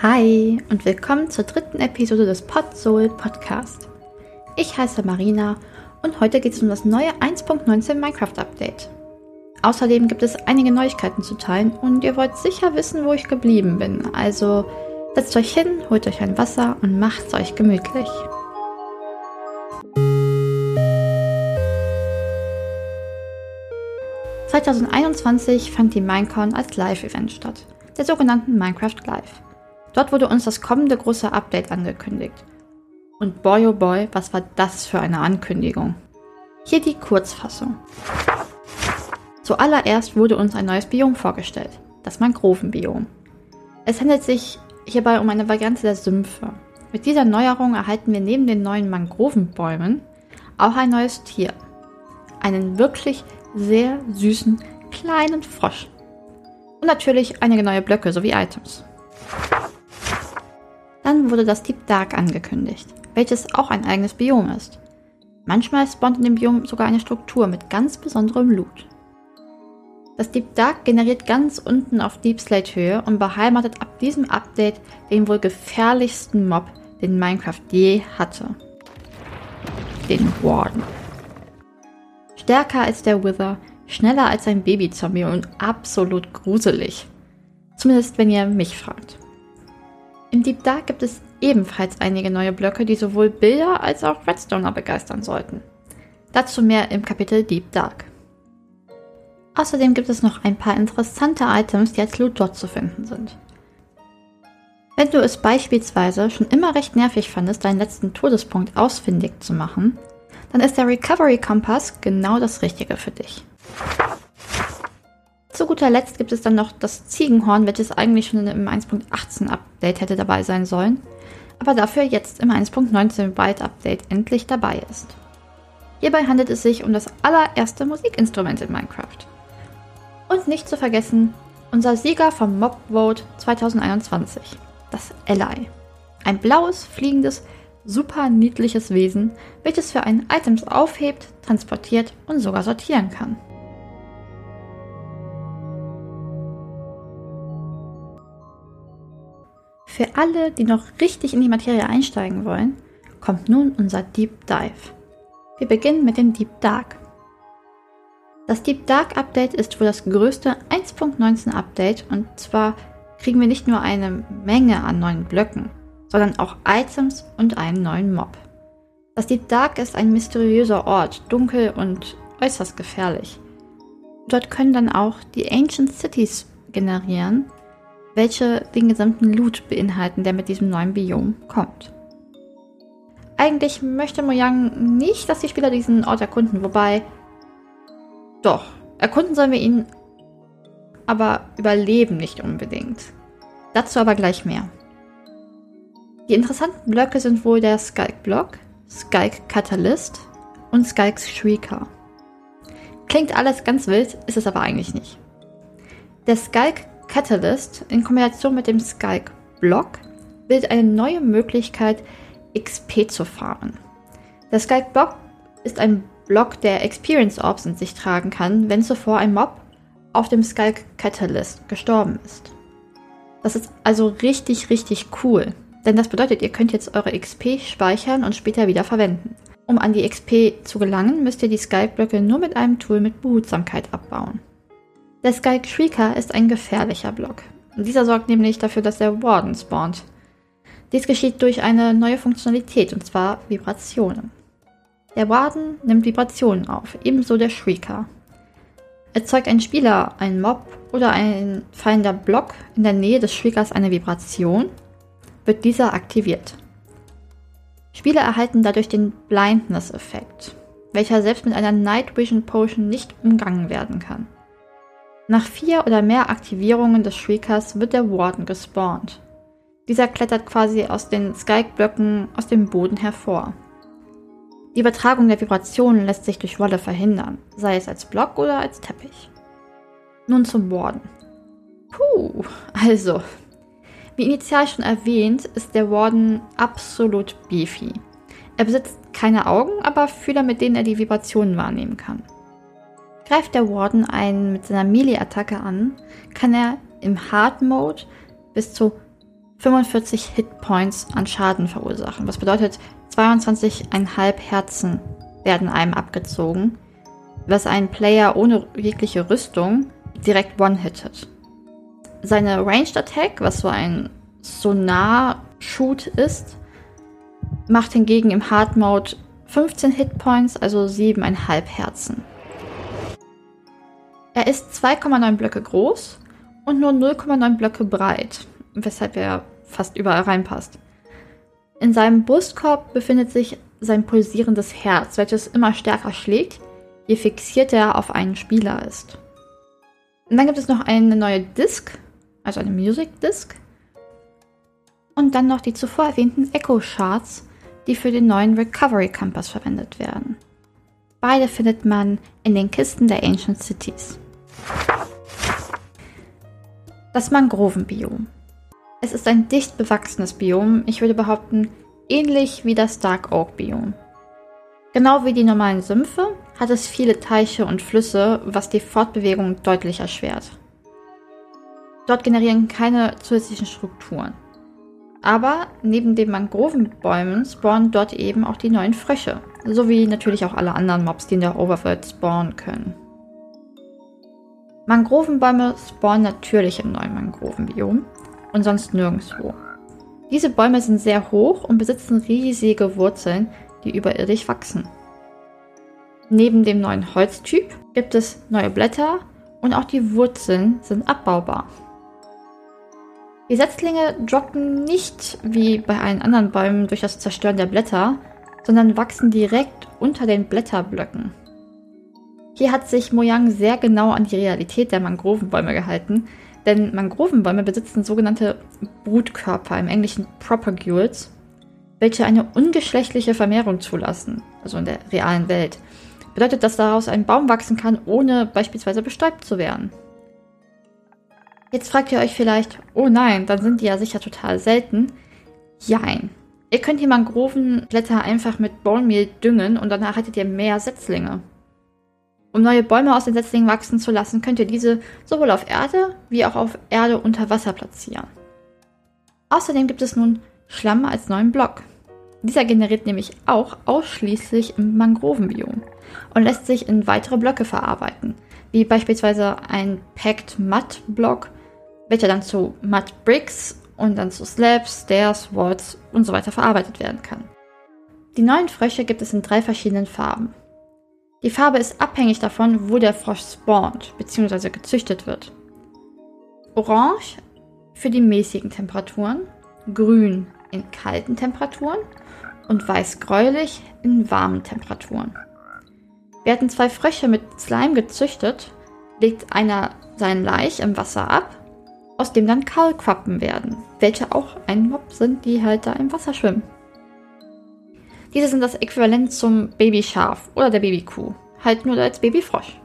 Hi und willkommen zur dritten Episode des Podsoul Podcast. Ich heiße Marina und heute geht es um das neue 1.19 Minecraft Update. Außerdem gibt es einige Neuigkeiten zu teilen und ihr wollt sicher wissen, wo ich geblieben bin. Also setzt euch hin, holt euch ein Wasser und macht's euch gemütlich. ...2021 fand die Minecon als Live-Event statt, der sogenannten Minecraft Live. Dort wurde uns das kommende große Update angekündigt. Und boy oh boy, was war das für eine Ankündigung. Hier die Kurzfassung. Zuallererst wurde uns ein neues Biom vorgestellt, das Mangrovenbiom. Es handelt sich hierbei um eine Variante der Sümpfe. Mit dieser Neuerung erhalten wir neben den neuen Mangrovenbäumen auch ein neues Tier. Einen wirklich sehr süßen kleinen Frosch. Und natürlich einige neue Blöcke sowie Items. Dann wurde das Deep Dark angekündigt, welches auch ein eigenes Biom ist. Manchmal spawnt in dem Biom sogar eine Struktur mit ganz besonderem Loot. Das Deep Dark generiert ganz unten auf Deep Slate Höhe und beheimatet ab diesem Update den wohl gefährlichsten Mob, den Minecraft je hatte. Den Warden. Stärker als der Wither, schneller als ein Babyzombie und absolut gruselig. Zumindest wenn ihr mich fragt. In Deep Dark gibt es ebenfalls einige neue Blöcke, die sowohl Bilder als auch Redstoner begeistern sollten. Dazu mehr im Kapitel Deep Dark. Außerdem gibt es noch ein paar interessante Items, die als Loot dort zu finden sind. Wenn du es beispielsweise schon immer recht nervig fandest, deinen letzten Todespunkt ausfindig zu machen, dann ist der Recovery Kompass genau das Richtige für dich. Zu guter Letzt gibt es dann noch das Ziegenhorn, welches eigentlich schon im 1.18 Update hätte dabei sein sollen, aber dafür jetzt im 1.19 Wild Update endlich dabei ist. Hierbei handelt es sich um das allererste Musikinstrument in Minecraft. Und nicht zu vergessen, unser Sieger vom Mob Vote 2021, das Ally. Ein blaues, fliegendes, super niedliches Wesen, welches für einen Items aufhebt, transportiert und sogar sortieren kann. Für alle, die noch richtig in die Materie einsteigen wollen, kommt nun unser Deep Dive. Wir beginnen mit dem Deep Dark. Das Deep Dark Update ist wohl das größte 1.19 Update und zwar kriegen wir nicht nur eine Menge an neuen Blöcken, sondern auch Items und einen neuen Mob. Das Deep Dark ist ein mysteriöser Ort, dunkel und äußerst gefährlich. Dort können dann auch die Ancient Cities generieren, welche den gesamten Loot beinhalten, der mit diesem neuen Biom kommt. Eigentlich möchte Mojang nicht, dass die Spieler diesen Ort erkunden, wobei doch, erkunden sollen wir ihn, aber überleben nicht unbedingt. Dazu aber gleich mehr. Die interessanten Blöcke sind wohl der Skyke Block, Skyke Catalyst und Skykes Shrieker. Klingt alles ganz wild, ist es aber eigentlich nicht. Der Skyke Catalyst in Kombination mit dem Skype Block bildet eine neue Möglichkeit, XP zu fahren. Der Skype Block ist ein Block, der Experience Orbs in sich tragen kann, wenn zuvor ein Mob auf dem Skype Catalyst gestorben ist. Das ist also richtig, richtig cool. Denn das bedeutet, ihr könnt jetzt eure XP speichern und später wieder verwenden. Um an die XP zu gelangen, müsst ihr die Skype-Blöcke nur mit einem Tool mit Behutsamkeit abbauen. Der Sky Shrieker ist ein gefährlicher Block. Dieser sorgt nämlich dafür, dass der Warden spawnt. Dies geschieht durch eine neue Funktionalität, und zwar Vibrationen. Der Warden nimmt Vibrationen auf, ebenso der Shrieker. Erzeugt ein Spieler, ein Mob oder ein fallender Block in der Nähe des Shriekers eine Vibration, wird dieser aktiviert. Spieler erhalten dadurch den Blindness-Effekt, welcher selbst mit einer Night Vision Potion nicht umgangen werden kann. Nach vier oder mehr Aktivierungen des Shriekers wird der Warden gespawnt. Dieser klettert quasi aus den Skyke-Blöcken aus dem Boden hervor. Die Übertragung der Vibrationen lässt sich durch Wolle verhindern, sei es als Block oder als Teppich. Nun zum Warden. Puh, also. Wie initial schon erwähnt, ist der Warden absolut beefy. Er besitzt keine Augen, aber Fühler, mit denen er die Vibrationen wahrnehmen kann. Greift der Warden einen mit seiner Melee-Attacke an, kann er im Hard Mode bis zu 45 Hitpoints an Schaden verursachen. Was bedeutet, 22,5 Herzen werden einem abgezogen, was einen Player ohne jegliche Rüstung direkt one-hittet. Seine Ranged Attack, was so ein Sonar-Shoot ist, macht hingegen im Hard Mode 15 Hitpoints, also 7,5 Herzen. Er ist 2,9 Blöcke groß und nur 0,9 Blöcke breit, weshalb er fast überall reinpasst. In seinem Brustkorb befindet sich sein pulsierendes Herz, welches immer stärker schlägt, je fixierter er auf einen Spieler ist. Und dann gibt es noch eine neue Disc, also eine Music Disc. Und dann noch die zuvor erwähnten Echo Charts, die für den neuen Recovery Campus verwendet werden. Beide findet man in den Kisten der Ancient Cities. Das Mangrovenbiom. Es ist ein dicht bewachsenes Biom, ich würde behaupten, ähnlich wie das Dark Oak Biom. Genau wie die normalen Sümpfe hat es viele Teiche und Flüsse, was die Fortbewegung deutlich erschwert. Dort generieren keine zusätzlichen Strukturen. Aber neben den Mangrovenbäumen spawnen dort eben auch die neuen Frösche, sowie natürlich auch alle anderen Mobs, die in der Overworld spawnen können. Mangrovenbäume spawnen natürlich im neuen Mangrovenbiom und sonst nirgendwo. Diese Bäume sind sehr hoch und besitzen riesige Wurzeln, die überirdisch wachsen. Neben dem neuen Holztyp gibt es neue Blätter und auch die Wurzeln sind abbaubar. Die Setzlinge droppen nicht wie bei allen anderen Bäumen durch das Zerstören der Blätter, sondern wachsen direkt unter den Blätterblöcken. Hier hat sich Mojang sehr genau an die Realität der Mangrovenbäume gehalten, denn Mangrovenbäume besitzen sogenannte Brutkörper, im Englischen Propagules, welche eine ungeschlechtliche Vermehrung zulassen, also in der realen Welt. Bedeutet, dass daraus ein Baum wachsen kann, ohne beispielsweise bestäubt zu werden. Jetzt fragt ihr euch vielleicht, oh nein, dann sind die ja sicher total selten. Jein. Ihr könnt die Mangrovenblätter einfach mit Bone düngen und danach hättet ihr mehr Setzlinge. Um neue Bäume aus den Setzlingen wachsen zu lassen, könnt ihr diese sowohl auf Erde wie auch auf Erde unter Wasser platzieren. Außerdem gibt es nun Schlamm als neuen Block. Dieser generiert nämlich auch ausschließlich im Mangrovenbiom und lässt sich in weitere Blöcke verarbeiten, wie beispielsweise ein Packed Mud Block welcher dann zu Mud Bricks und dann zu Slabs, Stairs, Walls und so weiter verarbeitet werden kann. Die neuen Frösche gibt es in drei verschiedenen Farben. Die Farbe ist abhängig davon, wo der Frosch spawnt bzw. gezüchtet wird. Orange für die mäßigen Temperaturen, grün in kalten Temperaturen und weiß-gräulich in warmen Temperaturen. Werden zwei Frösche mit Slime gezüchtet, legt einer seinen Laich im Wasser ab aus dem dann Kaulquappen werden, welche auch ein Mob sind, die halt da im Wasser schwimmen. Diese sind das Äquivalent zum Babyschaf oder der Babykuh, halt nur als Babyfrosch.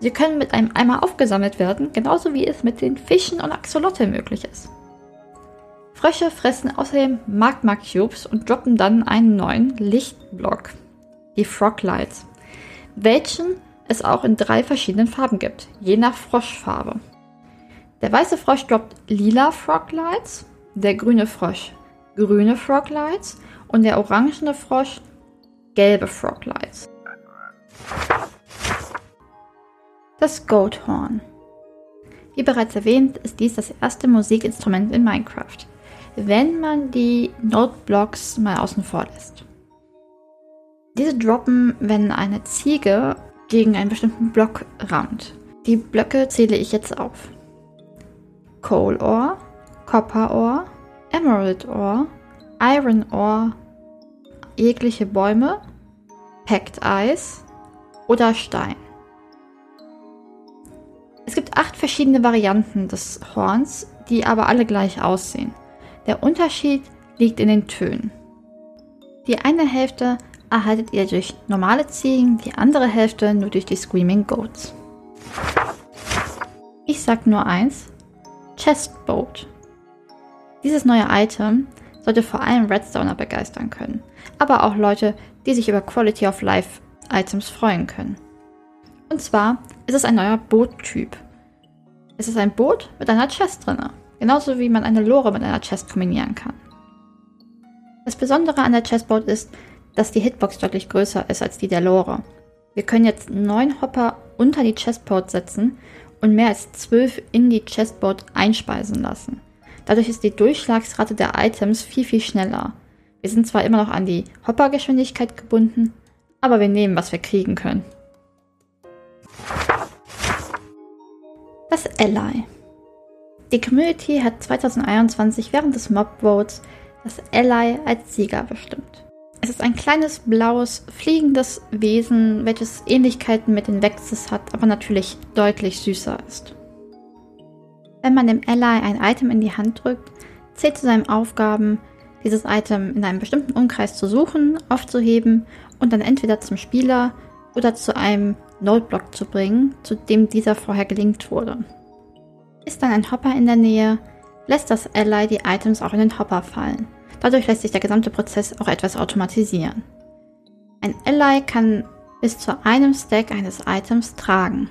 Sie können mit einem Eimer aufgesammelt werden, genauso wie es mit den Fischen und Axolotl möglich ist. Frösche fressen außerdem Magma Cubes und droppen dann einen neuen Lichtblock, die Froglights, welchen es auch in drei verschiedenen Farben gibt, je nach Froschfarbe. Der weiße Frosch droppt lila Froglights, der grüne Frosch grüne Froglights und der orangene Frosch gelbe Froglights. Das Goathorn. Wie bereits erwähnt, ist dies das erste Musikinstrument in Minecraft, wenn man die Noteblocks mal außen vor lässt. Diese droppen, wenn eine Ziege gegen einen bestimmten Block rammt. Die Blöcke zähle ich jetzt auf. Coal Ore, Copper Ore, Emerald Ore, Iron Ore, jegliche Bäume, Packed Ice oder Stein. Es gibt acht verschiedene Varianten des Horns, die aber alle gleich aussehen. Der Unterschied liegt in den Tönen. Die eine Hälfte erhaltet ihr durch normale Ziegen, die andere Hälfte nur durch die Screaming Goats. Ich sag nur eins, Chestboat. Dieses neue Item sollte vor allem Redstoner begeistern können, aber auch Leute, die sich über Quality of Life Items freuen können. Und zwar ist es ein neuer Boottyp. Es ist ein Boot mit einer Chest drinne. genauso wie man eine Lore mit einer Chest kombinieren kann. Das Besondere an der Chessboard ist, dass die Hitbox deutlich größer ist als die der Lore. Wir können jetzt neun Hopper unter die Chessboard setzen und mehr als zwölf in die Chessboard einspeisen lassen. Dadurch ist die Durchschlagsrate der Items viel, viel schneller. Wir sind zwar immer noch an die Hoppergeschwindigkeit gebunden, aber wir nehmen, was wir kriegen können. Das Ally. Die Community hat 2021 während des Mob Votes das Ally als Sieger bestimmt. Es ist ein kleines, blaues, fliegendes Wesen, welches Ähnlichkeiten mit den Vexes hat, aber natürlich deutlich süßer ist. Wenn man dem Ally ein Item in die Hand drückt, zählt zu seinen Aufgaben, dieses Item in einem bestimmten Umkreis zu suchen, aufzuheben und dann entweder zum Spieler oder zu einem Noteblock zu bringen, zu dem dieser vorher gelinkt wurde. Ist dann ein Hopper in der Nähe, lässt das Ally die Items auch in den Hopper fallen. Dadurch lässt sich der gesamte Prozess auch etwas automatisieren. Ein Ally kann bis zu einem Stack eines Items tragen.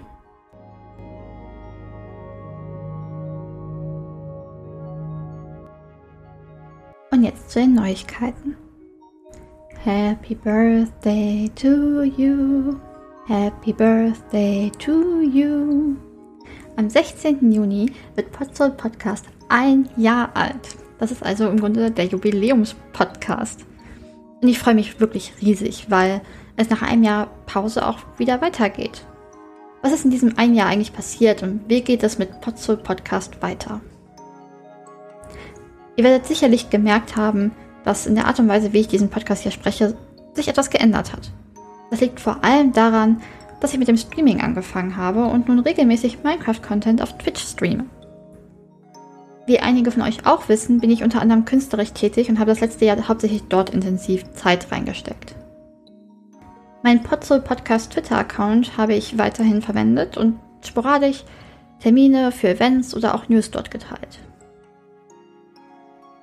Jetzt zu den Neuigkeiten. Happy Birthday to you. Happy Birthday to you. Am 16. Juni wird Potsol Podcast ein Jahr alt. Das ist also im Grunde der Jubiläumspodcast. Und ich freue mich wirklich riesig, weil es nach einem Jahr Pause auch wieder weitergeht. Was ist in diesem einen Jahr eigentlich passiert und wie geht es mit Potsol Podcast weiter? Ihr werdet sicherlich gemerkt haben, dass in der Art und Weise, wie ich diesen Podcast hier spreche, sich etwas geändert hat. Das liegt vor allem daran, dass ich mit dem Streaming angefangen habe und nun regelmäßig Minecraft-Content auf Twitch streame. Wie einige von euch auch wissen, bin ich unter anderem künstlerisch tätig und habe das letzte Jahr hauptsächlich dort intensiv Zeit reingesteckt. Mein Podzol Podcast Twitter-Account habe ich weiterhin verwendet und sporadisch Termine für Events oder auch News dort geteilt.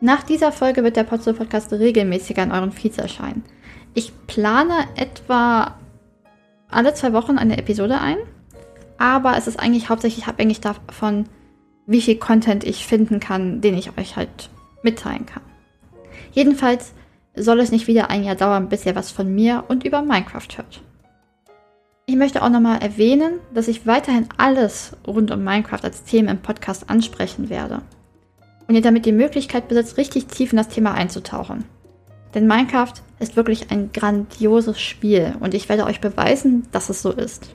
Nach dieser Folge wird der Podzol Podcast regelmäßiger in euren Feeds erscheinen. Ich plane etwa alle zwei Wochen eine Episode ein, aber es ist eigentlich hauptsächlich abhängig davon, wie viel Content ich finden kann, den ich euch halt mitteilen kann. Jedenfalls soll es nicht wieder ein Jahr dauern, bis ihr was von mir und über Minecraft hört. Ich möchte auch nochmal erwähnen, dass ich weiterhin alles rund um Minecraft als Thema im Podcast ansprechen werde. Und ihr damit die Möglichkeit besitzt, richtig tief in das Thema einzutauchen. Denn Minecraft ist wirklich ein grandioses Spiel und ich werde euch beweisen, dass es so ist.